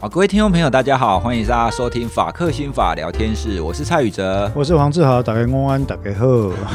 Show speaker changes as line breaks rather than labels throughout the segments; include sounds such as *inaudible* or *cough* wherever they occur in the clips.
好，各位听众朋友，大家好，欢迎大家收听法克心法聊天室，我是蔡宇哲，
我是黄志豪，大家安安，大家好。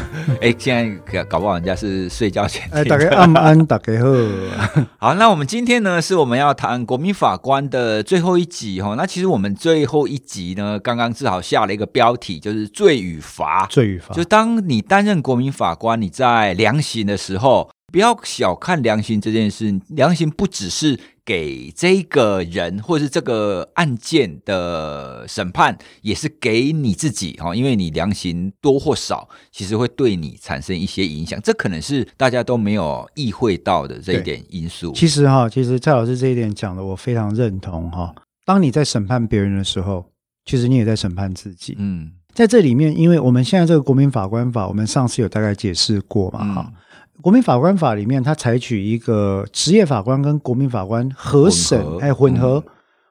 *laughs*
哎，现在搞不好人家是睡觉前。
哎，大家安安，大家好。*laughs*
好，那我们今天呢，是我们要谈国民法官的最后一集哈。那其实我们最后一集呢，刚刚志豪下了一个标题，就是罪与罚。
罪与罚，
就当你担任国民法官，你在量刑的时候，不要小看量刑这件事，量刑不只是。给这个人或者是这个案件的审判，也是给你自己哈，因为你量刑多或少，其实会对你产生一些影响，这可能是大家都没有意会到的这一点因素。
其实哈，其实蔡老师这一点讲的我非常认同哈。当你在审判别人的时候，其实你也在审判自己。嗯，在这里面，因为我们现在这个国民法官法，我们上次有大概解释过嘛哈。嗯国民法官法里面，它采取一个职业法官跟国民法官合审，哎，混合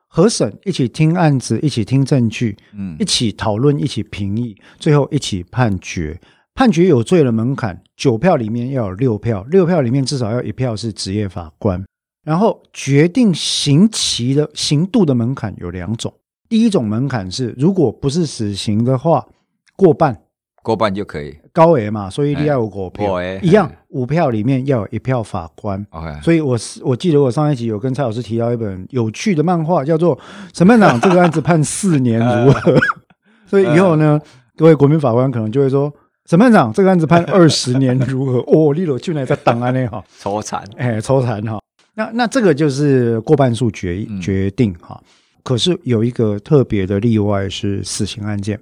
合审，一起听案子，一起听证据，嗯，一起讨论，一起评议，最后一起判决。判决有罪的门槛，九票里面要有六票，六票里面至少要一票是职业法官。然后决定刑期的刑度的门槛有两种，第一种门槛是，如果不是死刑的话，过半。
过半就可以
高额嘛，所以要有五票，一样五票里面要有一票法官。所以我是我记得我上一集有跟蔡老师提到一本有趣的漫画，叫做《审判长这个案子判四年如何》。*laughs* *laughs* 所以以后呢，各位国民法官可能就会说：“审判长这个案子判二十年如何？” *laughs* 哦，你有去年在档案内哈，
抽惨
哎，抽惨哈。那那这个就是过半数决决定哈。可是有一个特别的例外是死刑案件。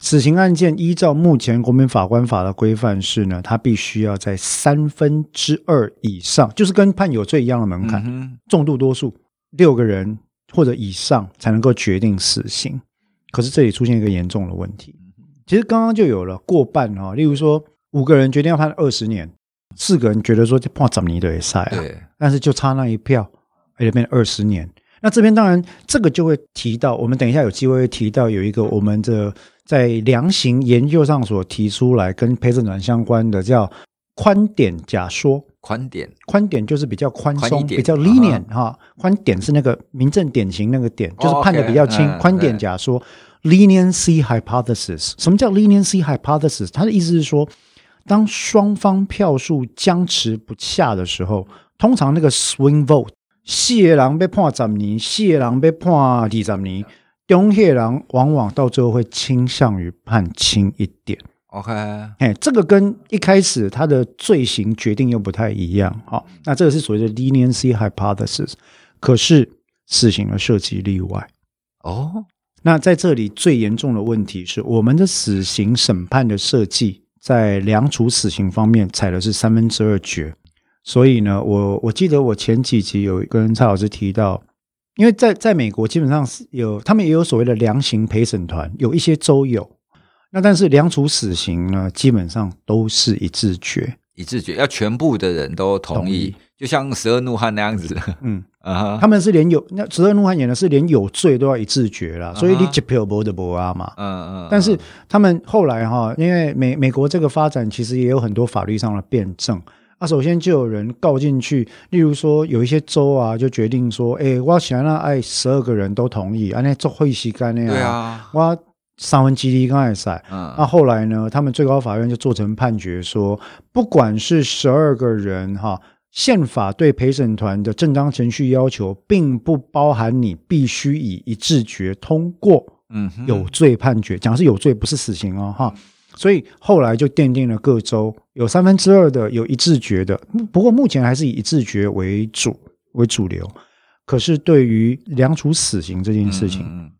死刑案件依照目前国民法官法的规范是呢，他必须要在三分之二以上，就是跟判有罪一样的门槛，嗯、重度多数六个人或者以上才能够决定死刑。可是这里出现一个严重的问题，其实刚刚就有了过半哈，例如说五个人决定要判二十年，四个人觉得说就判十年的也赛啊，对但是就差那一票，而且变二十年。那这边当然这个就会提到，我们等一下有机会会提到有一个我们的。在量刑研究上所提出来跟陪审团相关的叫宽点假说，
宽点
宽点就是比较宽松，比较 lenient 哈，宽点是那个民政典型那个点，就是判的比较轻。宽点假说 leniency hypothesis，什么叫 leniency hypothesis？它的意思是说，当双方票数僵持不下的时候，通常那个 swing vote，四个人被判十年，四个人被判二十年。中黑人往往到最后会倾向于判轻一点。OK，哎，这个跟一开始他的罪行决定又不太一样。好，那这个是所谓的 leniency hypothesis。可是死刑的设计例外。哦，oh? 那在这里最严重的问题是，我们的死刑审判的设计在量处死刑方面采的是三分之二决。所以呢，我我记得我前几集有跟蔡老师提到。因为在在美国，基本上是有他们也有所谓的量刑陪审团，有一些州有。那但是量处死刑呢，基本上都是一致决，
一致决要全部的人都同意，同意就像十二怒汉那样子。嗯啊，*laughs*
他们是连有那十二怒汉演的是连有罪都要一致决了，所以你一票不得不啊嘛。嗯嗯。但是他们后来哈，因为美美国这个发展其实也有很多法律上的辩证。那首先就有人告进去，例如说有一些州啊，就决定说，哎，我想让爱十二个人都同意，啊，那做会席干那样，对啊，我三分之二刚才赛，嗯，那后来呢，他们最高法院就做成判决说，不管是十二个人哈，宪法对陪审团的正当程序要求，并不包含你必须以一致决通过，嗯，有罪判决，讲的是有罪，不是死刑哦，哈。所以后来就奠定了各州有三分之二的有一致决的，不过目前还是以一致决为主为主流。可是对于量处死刑这件事情，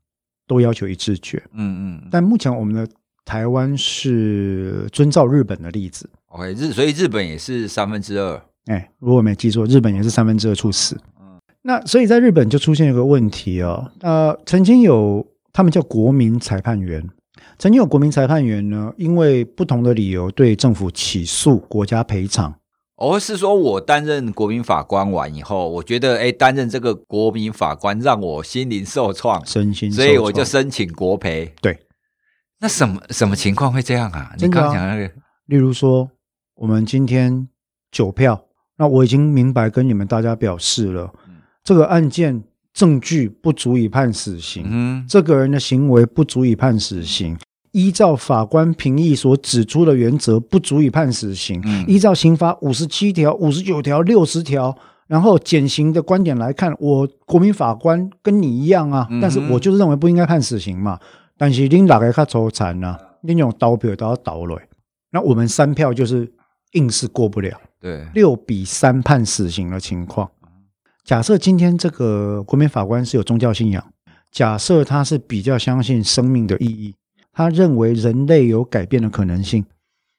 都要求一致决。嗯嗯。但目前我们的台湾是遵照日本的例子。
OK，日所以日本也是三分之二。
哎，如果没记错，日本也是三分之二处死。嗯。那所以在日本就出现一个问题哦，呃，曾经有他们叫国民裁判员。曾经有国民裁判员呢，因为不同的理由对政府起诉国家赔偿。
哦，是说我担任国民法官完以后，我觉得哎，担任这个国民法官让我心灵受创，
身心受创，
所以我就申请国赔。
对，
那什么什么情况会这样啊？你刚刚讲那个，
例如说，我们今天九票，那我已经明白跟你们大家表示了，嗯、这个案件证据不足以判死刑，
嗯，
这个人的行为不足以判死刑，依照法官评议所指出的原则不足以判死刑，
嗯，
依照刑法五十七条、五十九条、六十条，然后减刑的观点来看，我国民法官跟你一样啊，但是我就是认为不应该判死刑嘛。但是您哪个较抽残呢？您用刀票都要倒了，那我们三票就是硬是过不了，
对，
六比三判死刑的情况。假设今天这个国民法官是有宗教信仰，假设他是比较相信生命的意义，他认为人类有改变的可能性，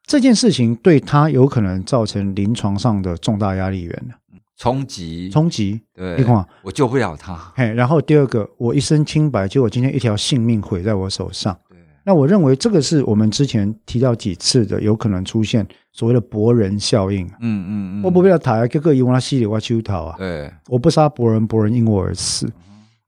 这件事情对他有可能造成临床上的重大压力源的
冲击，
冲击。
对，
你看，
我救不了他。
嘿，然后第二个，我一身清白，结果今天一条性命毁在我手上。
对，
那我认为这个是我们之前提到几次的，有可能出现。所谓的博人效应，
嗯嗯嗯，
我不为了台，各个因为他犀利，我求逃啊。
对，
我不杀博人，博人因我而死。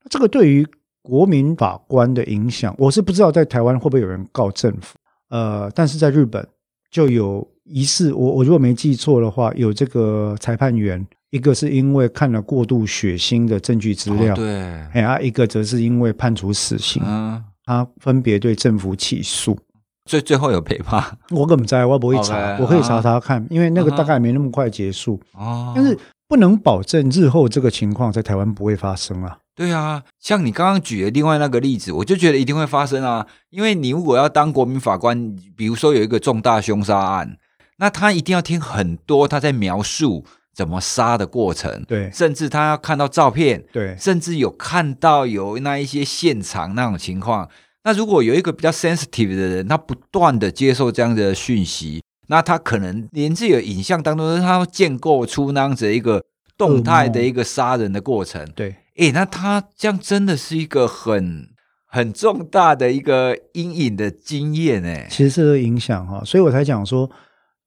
这个对于国民法官的影响，我是不知道在台湾会不会有人告政府。呃，但是在日本就有疑似，我我如果没记错的话，有这个裁判员，一个是因为看了过度血腥的证据资料，
哦、对，
哎啊，一个则是因为判处死刑，
嗯，
他分别对政府起诉。
最最后有赔吗？
我根本在，我不会查，okay, 我可以查查看，uh. 因为那个大概没那么快结束。
哦、uh -huh.，
但是不能保证日后这个情况在台湾不会发生啊。
对啊，像你刚刚举的另外那个例子，我就觉得一定会发生啊。因为你如果要当国民法官，比如说有一个重大凶杀案，那他一定要听很多他在描述怎么杀的过程，
对，
甚至他要看到照片，
对，
甚至有看到有那一些现场那种情况。那如果有一个比较 sensitive 的人，他不断的接受这样的讯息，那他可能连自己的影像当中，他会建构出那样子一个动态的一个杀人的过程。
对，
诶，那他这样真的是一个很很重大的一个阴影的经验诶。
其实是影响哈，所以我才讲说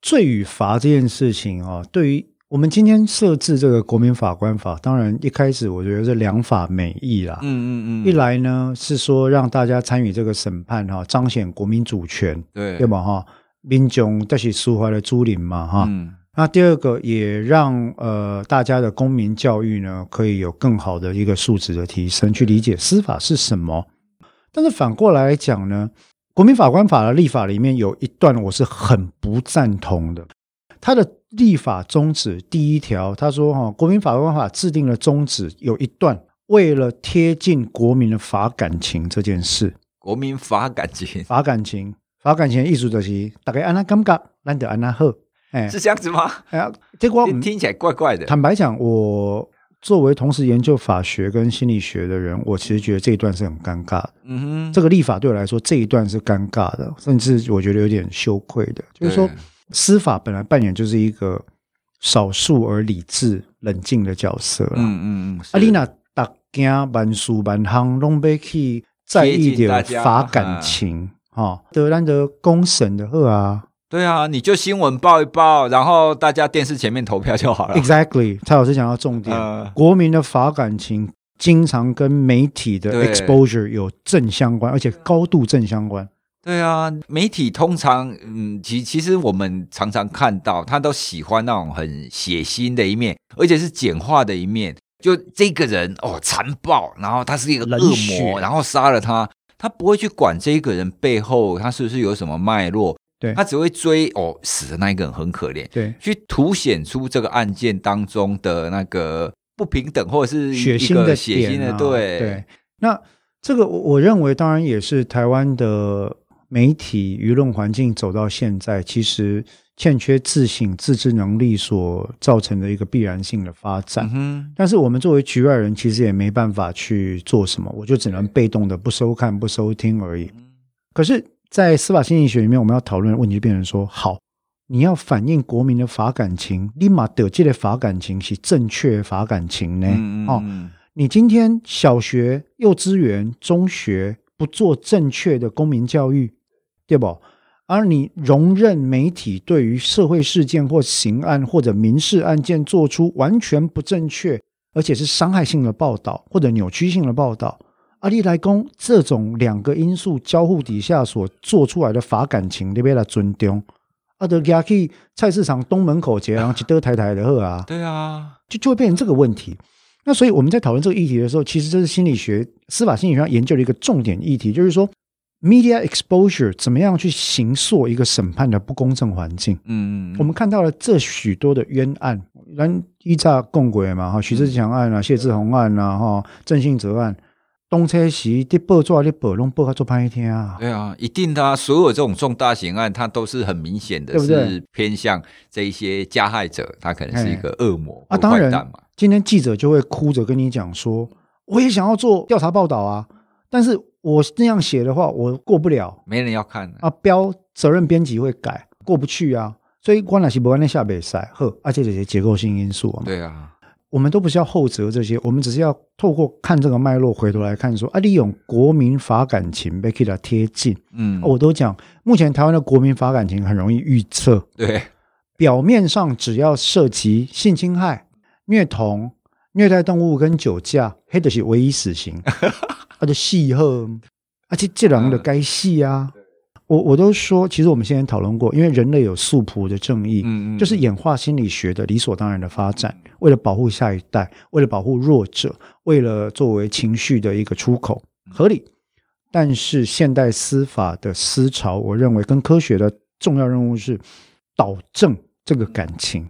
罪与罚这件事情啊，对于。我们今天设置这个国民法官法，当然一开始我觉得是良法美意啦。
嗯嗯嗯。一
来呢是说让大家参与这个审判哈，彰显国民主权，
对
对吧哈？民众这是抒怀的主灵嘛哈。
嗯。
那第二个也让呃大家的公民教育呢可以有更好的一个素质的提升，去理解司法是什么。但是反过来讲呢，国民法官法的立法里面有一段我是很不赞同的。他的立法宗旨第一条，他说：“哈，国民法官法制定了宗旨有一段，为了贴近国民的法感情这件事。
国民法感情，
法感情，法感情的意思就是大概安那感觉，难得安那好。哎，
是这样子吗？
哎呀，结果
听起来怪怪的。
坦白讲，我作为同时研究法学跟心理学的人，我其实觉得这一段是很尴尬的。
嗯哼，
这个立法对我来说，这一段是尴尬的，甚至我觉得有点羞愧的，就是说。”司法本来扮演就是一个少数而理智、冷静的角色。
嗯嗯嗯。
阿丽娜大家万事万行拢要去在意点法感情哈，得难得公审的贺啊。
对啊，你就新闻报一报，然后大家电视前面投票就好了。
Exactly，蔡老师讲到重点，呃，国民的法感情经常跟媒体的 exposure 有正相关，而且高度正相关。
对啊，媒体通常，嗯，其其实我们常常看到，他都喜欢那种很血腥的一面，而且是简化的一面。就这个人哦，残暴，然后他是一个恶魔，然后杀了他，他不会去管这个人背后他是不是有什么脉络，
对，
他只会追哦，死的那一个人很可怜，
对，
去凸显出这个案件当中的那个不平等，或者是
血腥的
血腥的，对
对。那这个我我认为，当然也是台湾的。媒体舆论环境走到现在，其实欠缺自省自制能力所造成的一个必然性的发展。
嗯，
但是我们作为局外人，其实也没办法去做什么，我就只能被动的不收看、不收听而已。可是，在司法心理学里面，我们要讨论的问题就变成说：好，你要反映国民的法感情，立马得这的法感情是正确法感情呢？
嗯
哦，你今天小学、幼稚园、中学不做正确的公民教育。对不？而你容忍媒体对于社会事件或刑案或者民事案件做出完全不正确，而且是伤害性的报道或者扭曲性的报道，阿里来公这种两个因素交互底下所做出来的法感情，你别来尊重。阿德亚去菜市场东门口前，然后去得台台的喝啊，
对啊，
就就会变成这个问题。那所以我们在讨论这个议题的时候，其实这是心理学、司法心理学上研究的一个重点议题，就是说，media exposure 怎么样去形塑一个审判的不公正环境。嗯嗯，我们看到了这许多的冤案，咱依诈共轨嘛，哈，许志强案啊，谢志宏案啊，哈，郑信泽案。东车西的报纸的报，拢报他做判一天啊！
对啊，一定的啊！所有这种重大刑案，它都是很明显的，是偏向这一些加害者，他可能是一个恶魔啊。
当然，今天记者就会哭着跟你讲说，我也想要做调查报道啊，但是我那样写的话，我过不了，
没人要看
啊。标责任编辑会改，过不去啊。所以关哪是不关那下北赛呵，而且这些结构性因素啊。
对啊。
我们都不是要后责这些，我们只是要透过看这个脉络，回头来看说啊，利用国民法感情被给它贴近。嗯，我都讲，目前台湾的国民法感情很容易预测。
对，
表面上只要涉及性侵害、虐童、虐待动物跟酒驾，黑的是唯一死刑，他的戏后，而且这两个的该戏啊。我我都说，其实我们先前讨论过，因为人类有素朴的正义，嗯嗯，就是演化心理学的理所当然的发展，为了保护下一代，为了保护弱者，为了作为情绪的一个出口，合理。但是现代司法的思潮，我认为跟科学的重要任务是导正这个感情，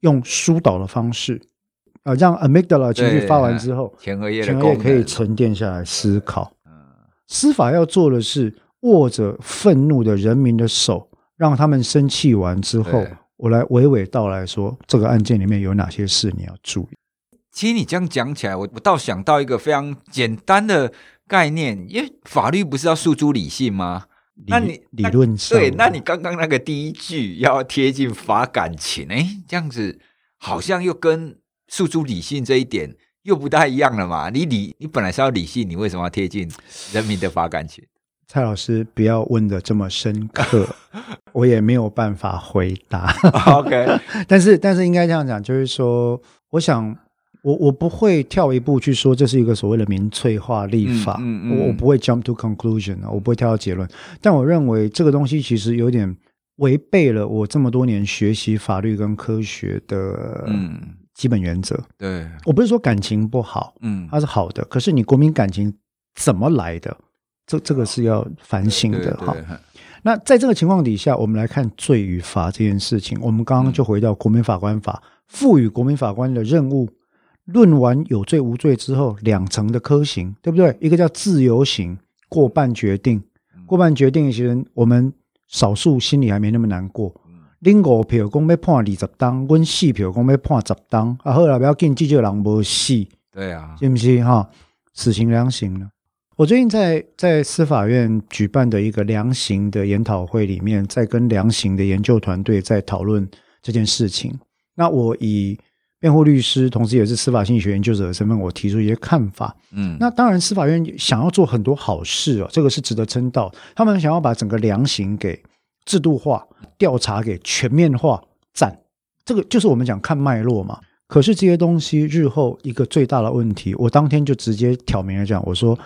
用疏导的方式，啊，让 amygdala 情绪发完之后，
前额叶
前额叶可以沉淀下来思考。司法要做的是。握着愤怒的人民的手，让他们生气完之后，我来娓娓道来说，这个案件里面有哪些事你要注意。
其实你这样讲起来，我我倒想到一个非常简单的概念，因为法律不是要诉诸理性吗？那你
理论上
对，那你刚刚那个第一句要贴近法感情，哎，这样子好像又跟诉诸理性这一点又不太一样了嘛？你理你本来是要理性，你为什么要贴近人民的法感情？
蔡老师，不要问的这么深刻，*laughs* 我也没有办法回答。*laughs*
OK，*laughs*
但是但是应该这样讲，就是说，我想我我不会跳一步去说这是一个所谓的民粹化立法，嗯嗯嗯、我我不会 jump to conclusion，我不会跳到结论。但我认为这个东西其实有点违背了我这么多年学习法律跟科学的基本原则。
对，
我不是说感情不好，嗯，它是好的，可是你国民感情怎么来的？这这个是要反省的哈。那在这个情况底下，我们来看罪与罚这件事情。我们刚刚就回到国民法官法，赋予国民法官的任务，论完有罪无罪之后，两层的科刑，对不对？一个叫自由刑，过半决定，过半决定其实，我们少数心里还没那么难过。领五票讲要判二十档，阮四票讲要判十档，啊好了，不要紧，这个人没死，
对啊，
是不是哈？死刑量刑呢？我最近在在司法院举办的一个量刑的研讨会里面，在跟量刑的研究团队在讨论这件事情。那我以辩护律师，同时也是司法心理学研究者的身份，我提出一些看法。嗯，那当然，司法院想要做很多好事哦，这个是值得称道。他们想要把整个量刑给制度化，调查给全面化，赞。这个就是我们讲看脉络嘛。可是这些东西日后一个最大的问题，我当天就直接挑明了讲，我说。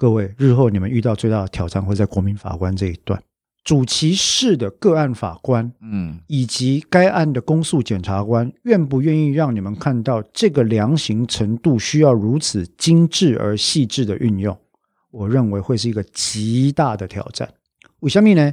各位，日后你们遇到最大的挑战会在国民法官这一段，主其事的个案法官，嗯，以及该案的公诉检察官，愿不愿意让你们看到这个量刑程度需要如此精致而细致的运用？我认为会是一个极大的挑战。为什么呢？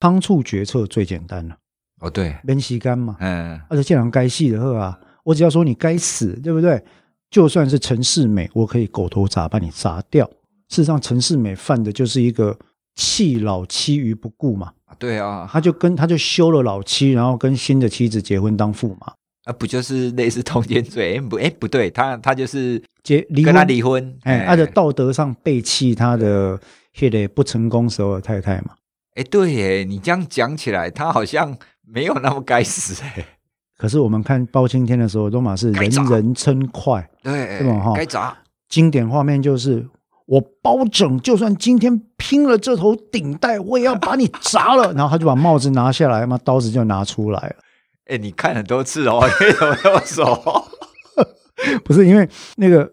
仓促决策最简单了。
哦，对，
免时间嘛，嗯，而且既然该死的话啊，我只要说你该死，对不对？就算是陈世美，我可以狗头砸把你砸掉。事实上，陈世美犯的就是一个弃老妻于不顾嘛。
对啊，
他就跟他就休了老妻，然后跟新的妻子结婚当驸马
啊，不就是类似通奸罪？不，哎，不对，他他就是
结离婚，
跟他离婚，
哎，他的道德上背弃他的现在不成功时候的太太嘛。
哎，对耶，你这样讲起来，他好像没有那么该死哎。*laughs*
可是我们看包青天的时候，都马是人人称快，
对，
对吧？哈，
该砸。
经典画面就是。我包拯，就算今天拼了这头顶戴，我也要把你砸了。*laughs* 然后他就把帽子拿下来，嘛，刀子就拿出来了。
哎、欸，你看很多次哦，*laughs* 你怎么那么熟？
不是因为那个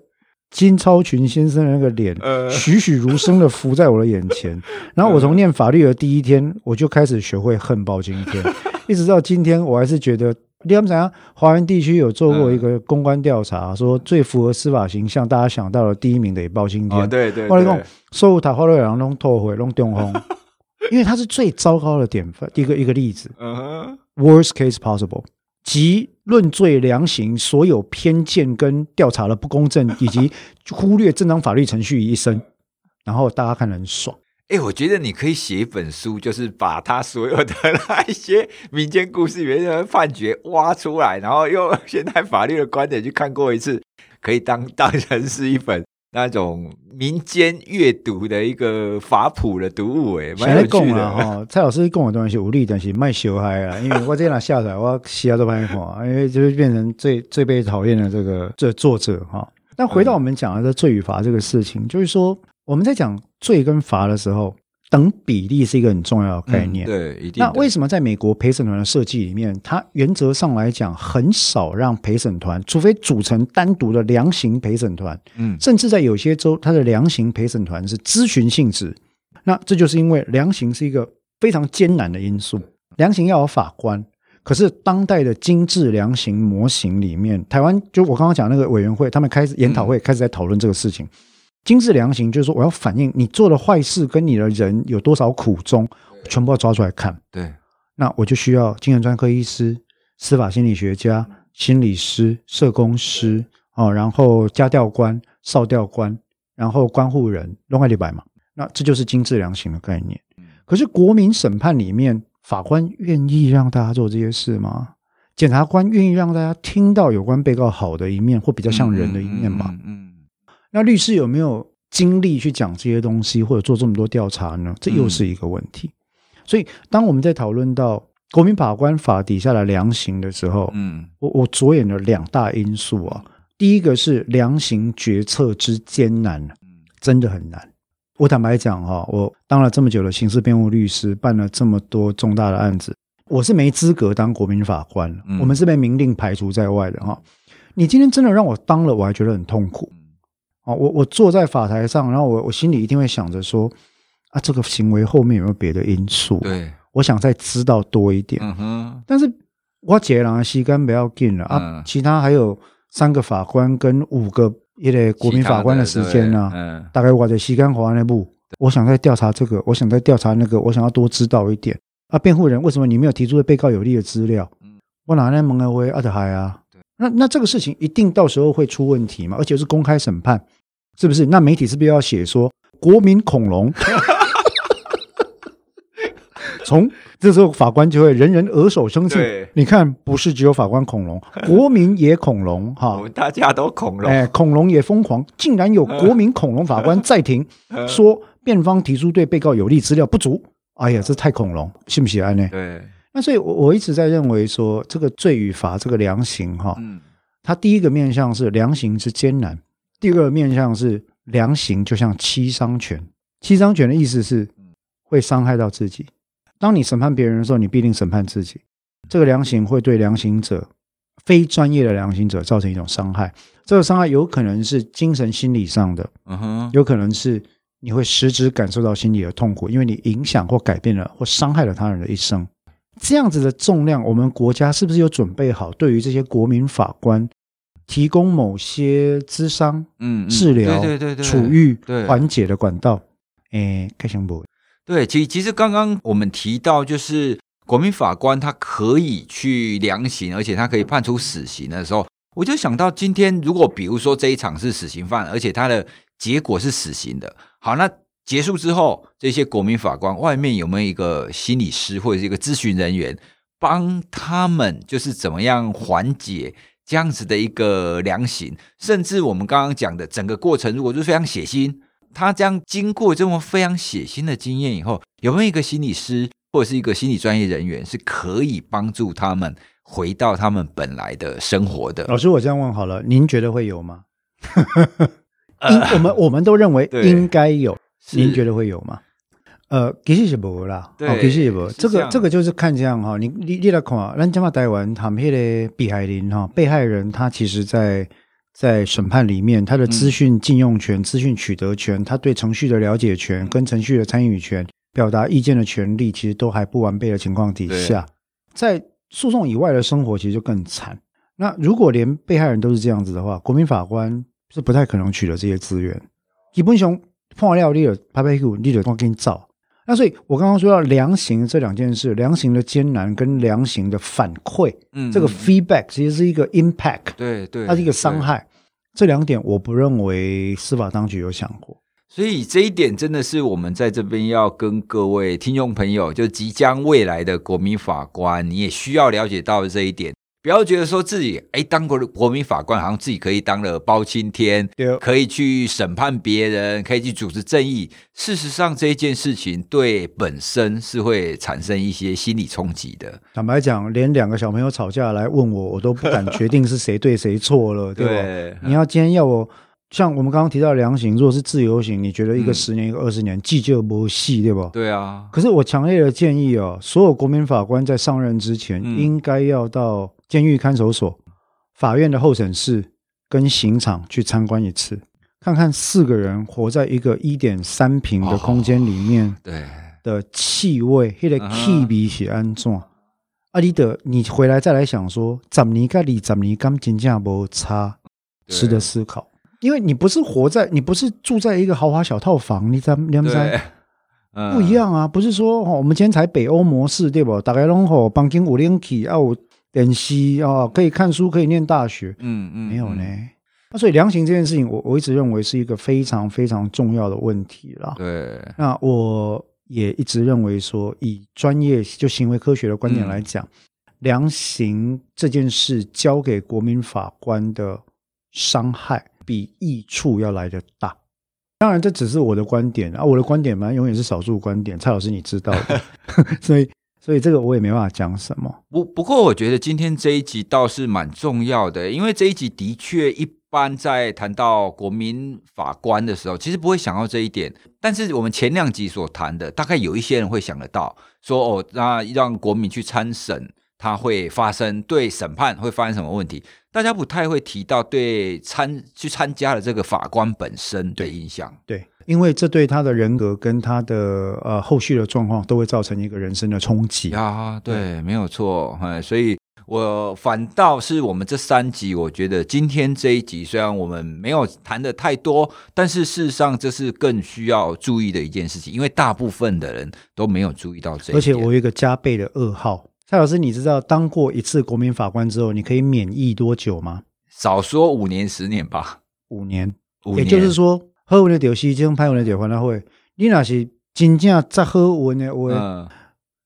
金超群先生的那个脸，呃，栩栩如生的浮在我的眼前。*laughs* 然后我从念法律的第一天，我就开始学会恨包青天，*laughs* 一直到今天，我还是觉得你们想，华人地区有做过一个公关调查，嗯、说最符合司法形象，大家想到的第一名的也包青天。
哦、对对，对，
我跟你讲，所有台湾的人都后悔，都中风，*laughs* 因为他是最糟糕的典范，一个一个例子。嗯，worst case possible，即论罪量刑，所有偏见跟调查的不公正，以及 *laughs* 忽略正当法律程序于一身，然后大家看得很爽。
哎，我觉得你可以写一本书，就是把他所有的那一些民间故事里面的判决挖出来，然后用现代法律的观点去看过一次，可以当 *laughs* 当成是一本那种民间阅读的一个法谱的读物。哎，蛮有趣的哈。
蔡老师讲的东西无力，东西卖小孩啊，因为我这样下载，我其他都不爱看，因为就是变成最最被讨厌的这个这作者哈。那回到我们讲的这罪与罚这个事情，嗯、就是说。我们在讲罪跟罚的时候，等比例是一个很重要的概念。
嗯、对，一定。
那为什么在美国陪审团的设计里面，它原则上来讲很少让陪审团，除非组成单独的量刑陪审团，嗯，甚至在有些州，它的量刑陪审团是咨询性质。那这就是因为量刑是一个非常艰难的因素，量刑要有法官。可是当代的精致量刑模型里面，台湾就我刚刚讲那个委员会，他们开始研讨会开始在讨论这个事情。精致量刑就是说，我要反映你做的坏事跟你的人有多少苦衷，全部要抓出来看。
对，
那我就需要精神专科医师、司法心理学家、心理师、社工师哦，然后家调官、少调官，然后关护人，弄个礼拜嘛。那这就是精致量刑的概念。可是国民审判里面，法官愿意让大家做这些事吗？检察官愿意让大家听到有关被告好的一面，或比较像人的一面吗？嗯。嗯嗯那律师有没有精力去讲这些东西，或者做这么多调查呢？这又是一个问题。嗯、所以，当我们在讨论到国民法官法底下的量刑的时候，嗯，我我着眼了两大因素啊。第一个是量刑决策之艰难，真的很难。我坦白讲哈，我当了这么久的刑事辩护律师，办了这么多重大的案子，我是没资格当国民法官，我们是被明令排除在外的哈。你今天真的让我当了，我还觉得很痛苦。哦，我我坐在法台上，然后我我心里一定会想着说，啊，这个行为后面有没有别的因素？
对，
我想再知道多一点。嗯哼，但是我杰郎西干不要紧了啊，其他还有三个法官跟五个一类国民法官的时间呢，嗯，大概我在西干华那部，我想再调查这个，我想再调查那个，我想要多知道一点。啊，辩护人，为什么你没有提出对被告有利的资料？嗯，我哪来蒙阿威阿德海啊？那那这个事情一定到时候会出问题嘛？而且是公开审判。是不是？那媒体是不是要写说国民恐龙？*laughs* 从这时候法官就会人人耳手生气。你看，不是只有法官恐龙，*laughs* 国民也恐龙哈。
我们大家都恐龙，
哎，恐龙也疯狂，竟然有国民恐龙法官在庭说辩方提出对被告有利资料不足。哎呀，这太恐龙，信不信安？呢？对。那所以，我我一直在认为说，这个罪与罚，这个量刑哈，嗯，它第一个面向是量刑之艰难。第二个面向是量刑，就像七伤拳。七伤拳的意思是会伤害到自己。当你审判别人的时候，你必定审判自己。这个量刑会对量刑者、非专业的量刑者造成一种伤害。这个伤害有可能是精神心理上的，嗯哼，有可能是你会实质感受到心理的痛苦，因为你影响或改变了或伤害了他人的一生。这样子的重量，我们国家是不是有准备好？对于这些国民法官？提供某些咨商、嗯，治疗、对对对处遇、缓解的管道，诶，开心不？
对，其其实刚刚我们提到，就是国民法官他可以去量刑，而且他可以判处死刑的时候，我就想到今天，如果比如说这一场是死刑犯，而且他的结果是死刑的，好，那结束之后，这些国民法官外面有没有一个心理师或者是一个咨询人员，帮他们就是怎么样缓解？这样子的一个量刑，甚至我们刚刚讲的整个过程，如果是非常血腥，他这样经过这么非常血腥的经验以后，有没有一个心理师或者是一个心理专业人员是可以帮助他们回到他们本来的生活的？
老师，我这样问好了，您觉得会有吗？*laughs* 应我们我们都认为应该有，您觉得会有吗？呃，其实是无啦，对，其实也无。这个这个就是看这样哈，你你你来看啊，咱讲嘛台湾他们的被害人哈，被害人他其实在在审判里面，他的资讯禁用权、资讯取得权，他对程序的了解权跟程序的参与权、表达意见的权利，其实都还不完备的情况底下，在诉讼以外的生活其实就更惨。那如果连被害人都是这样子的话，国民法官是不太可能取得这些资源。基本上破料立了拍拍屁股立了光给你照。那所以我刚刚说到量刑这两件事，量刑的艰难跟量刑的反馈，嗯，这个 feedback 其实是一个 impact，
对对，
它是一个伤害。这两点我不认为司法当局有想过。
所以这一点真的是我们在这边要跟各位听众朋友，就即将未来的国民法官，你也需要了解到这一点。不要觉得说自己哎，当过国民法官，好像自己可以当了包青天，对可以去审判别人，可以去主持正义。事实上，这一件事情对本身是会产生一些心理冲击的。
坦白讲，连两个小朋友吵架来问我，我都不敢决定是谁对谁错了，*laughs* 对吧？对你要今天要我。像我们刚刚提到量刑，如果是自由刑，你觉得一个十年，嗯、一个二十年，计就不细，对吧？
对啊。
可是我强烈的建议哦，所有国民法官在上任之前，嗯、应该要到监狱看守所、法院的候审室跟刑场去参观一次，看看四个人活在一个一点三平的空间里面，对的气味，那个气味是安怎？阿里德，你回来再来想说，十年跟二十年刚真正无差，值得思考。因为你不是活在，你不是住在一个豪华小套房，你怎两三不一样啊？不是说我们今天才北欧模式，对不？大概拢吼房间有冷气啊，有电视啊，可以看书，可以念大学。嗯嗯，没有呢。那所以量刑这件事情，我我一直认为是一个非常非常重要的问题啦。对。那我也一直认为说，以专业就行为科学的观点来讲，量刑这件事交给国民法官的伤害。比益处要来得大，当然这只是我的观点啊，我的观点嘛，永远是少数观点。蔡老师，你知道的，*laughs* 所以所以这个我也没办法讲什么。
不不过，我觉得今天这一集倒是蛮重要的，因为这一集的确一般在谈到国民法官的时候，其实不会想到这一点。但是我们前两集所谈的，大概有一些人会想得到，说哦，那让国民去参审。他会发生对审判会发生什么问题？大家不太会提到对参去参加的这个法官本身的影响。
对，因为这对他的人格跟他的呃后续的状况都会造成一个人生的冲击
啊。对，没有错。哎，所以我反倒是我们这三集，我觉得今天这一集虽然我们没有谈的太多，但是事实上这是更需要注意的一件事情，因为大部分的人都没有注意到这。
而且我有一个加倍的噩耗。蔡老师，你知道当过一次国民法官之后，你可以免疫多久吗？
少说五年、十年吧。
五年，五年。也就是说，好运的丢西京，歹运的丢还他会。你那是真正再好运的话，嗯、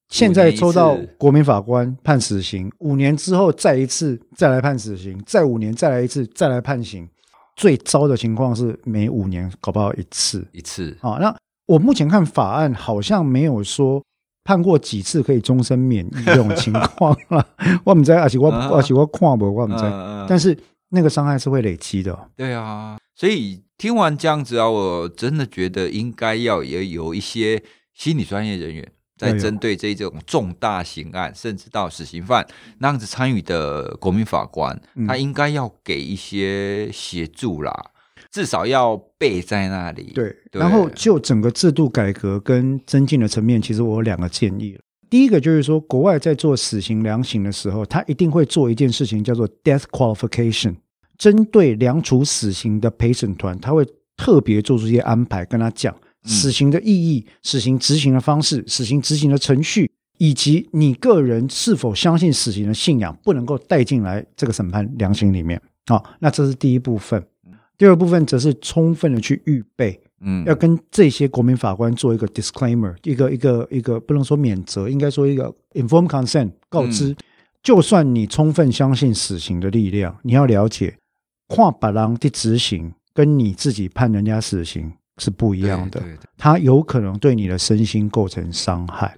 现在抽到国民法官判死刑，五年之后再一次再来判死刑，再五年再来一次再来判刑。最糟的情况是每五年搞不好一次
一次。
啊，那我目前看法案好像没有说。判过几次可以终身免役这种情况了，*laughs* 我不知道，而且我而且我看不，我不知道。但是那个伤害是会累积的。
对啊，所以听完这样子啊，我真的觉得应该要也有一些心理专业人员在针对这种重大刑案，甚至到死刑犯那样子参与的国民法官，他应该要给一些协助啦。至少要备在那里。对，
对，然后就整个制度改革跟增进的层面，其实我有两个建议。第一个就是说，国外在做死刑量刑的时候，他一定会做一件事情，叫做 death qualification。针对量处死刑的陪审团，他会特别做出一些安排，跟他讲死刑的意义、死刑执行的方式、死刑执行的程序，以及你个人是否相信死刑的信仰，不能够带进来这个审判量刑里面。好，那这是第一部分。第二部分则是充分的去预备，嗯，要跟这些国民法官做一个 disclaimer，一个一个一个不能说免责，应该说一个 informed consent，告知，嗯、就算你充分相信死刑的力量，你要了解，跨把狼的执行跟你自己判人家死刑是不一样的，对对对，它有可能对你的身心构成伤害，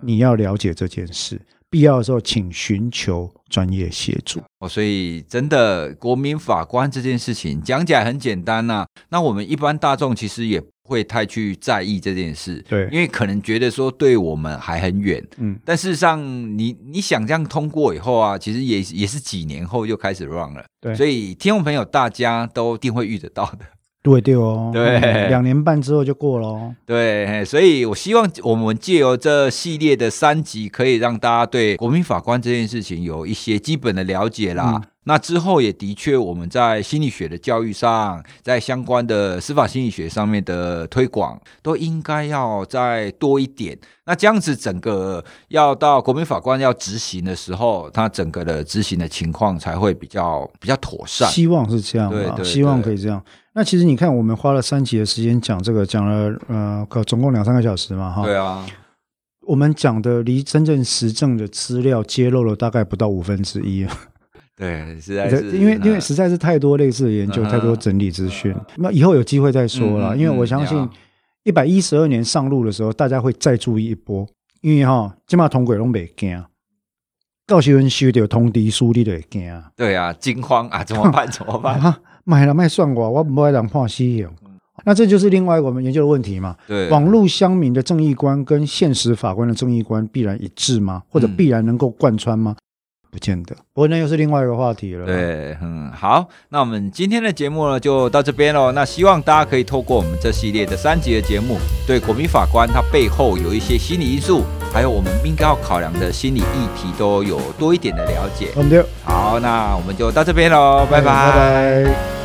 你要了解这件事。必要的时候，请寻求专业协助。
哦，所以真的，国民法官这件事情讲起来很简单呐。那我们一般大众其实也不会太去在意这件事，对，因为可能觉得说对我们还很远。嗯，但事实上你，你你想这样通过以后啊，其实也也是几年后就开始 run 了。对，所以听众朋友大家都一定会遇得到的。
对对哦，
对，
两年半之后就过了哦。
对，所以我希望我们借由这系列的三集，可以让大家对国民法官这件事情有一些基本的了解啦。嗯那之后也的确，我们在心理学的教育上，在相关的司法心理学上面的推广，都应该要再多一点。那这样子，整个要到国民法官要执行的时候，他整个的执行的情况才会比较比较妥善。
希望是这样，对，希望可以这样。那其实你看，我们花了三集的时间讲这个，讲了呃，总共两三个小时嘛，哈。
对啊。
我们讲的离真正实证的资料揭露了大概不到五分之一。
对，实在是
因为因为实在是太多类似的研究，太多整理资讯。那以后有机会再说了，因为我相信一百一十二年上路的时候，大家会再注意一波。因为哈，起码通轨拢袂惊，到时阵收到通知书你就会惊。
对啊，惊慌啊，怎么办？*laughs* 怎么办？
哈，买了卖算我，我不会让破西游。那这就是另外我们研究的问题嘛？
对，
网络乡民的正义观跟现实法官的正义观必然一致吗？或者必然能够贯穿吗？不见得，不过那又是另外一个话题了。
对，嗯，好，那我们今天的节目呢就到这边喽。那希望大家可以透过我们这系列的三集的节目，对国民法官他背后有一些心理因素，还有我们应该要考量的心理议题，都有多一点的了解。
好，
好，那我们就到这边喽，拜拜。拜拜。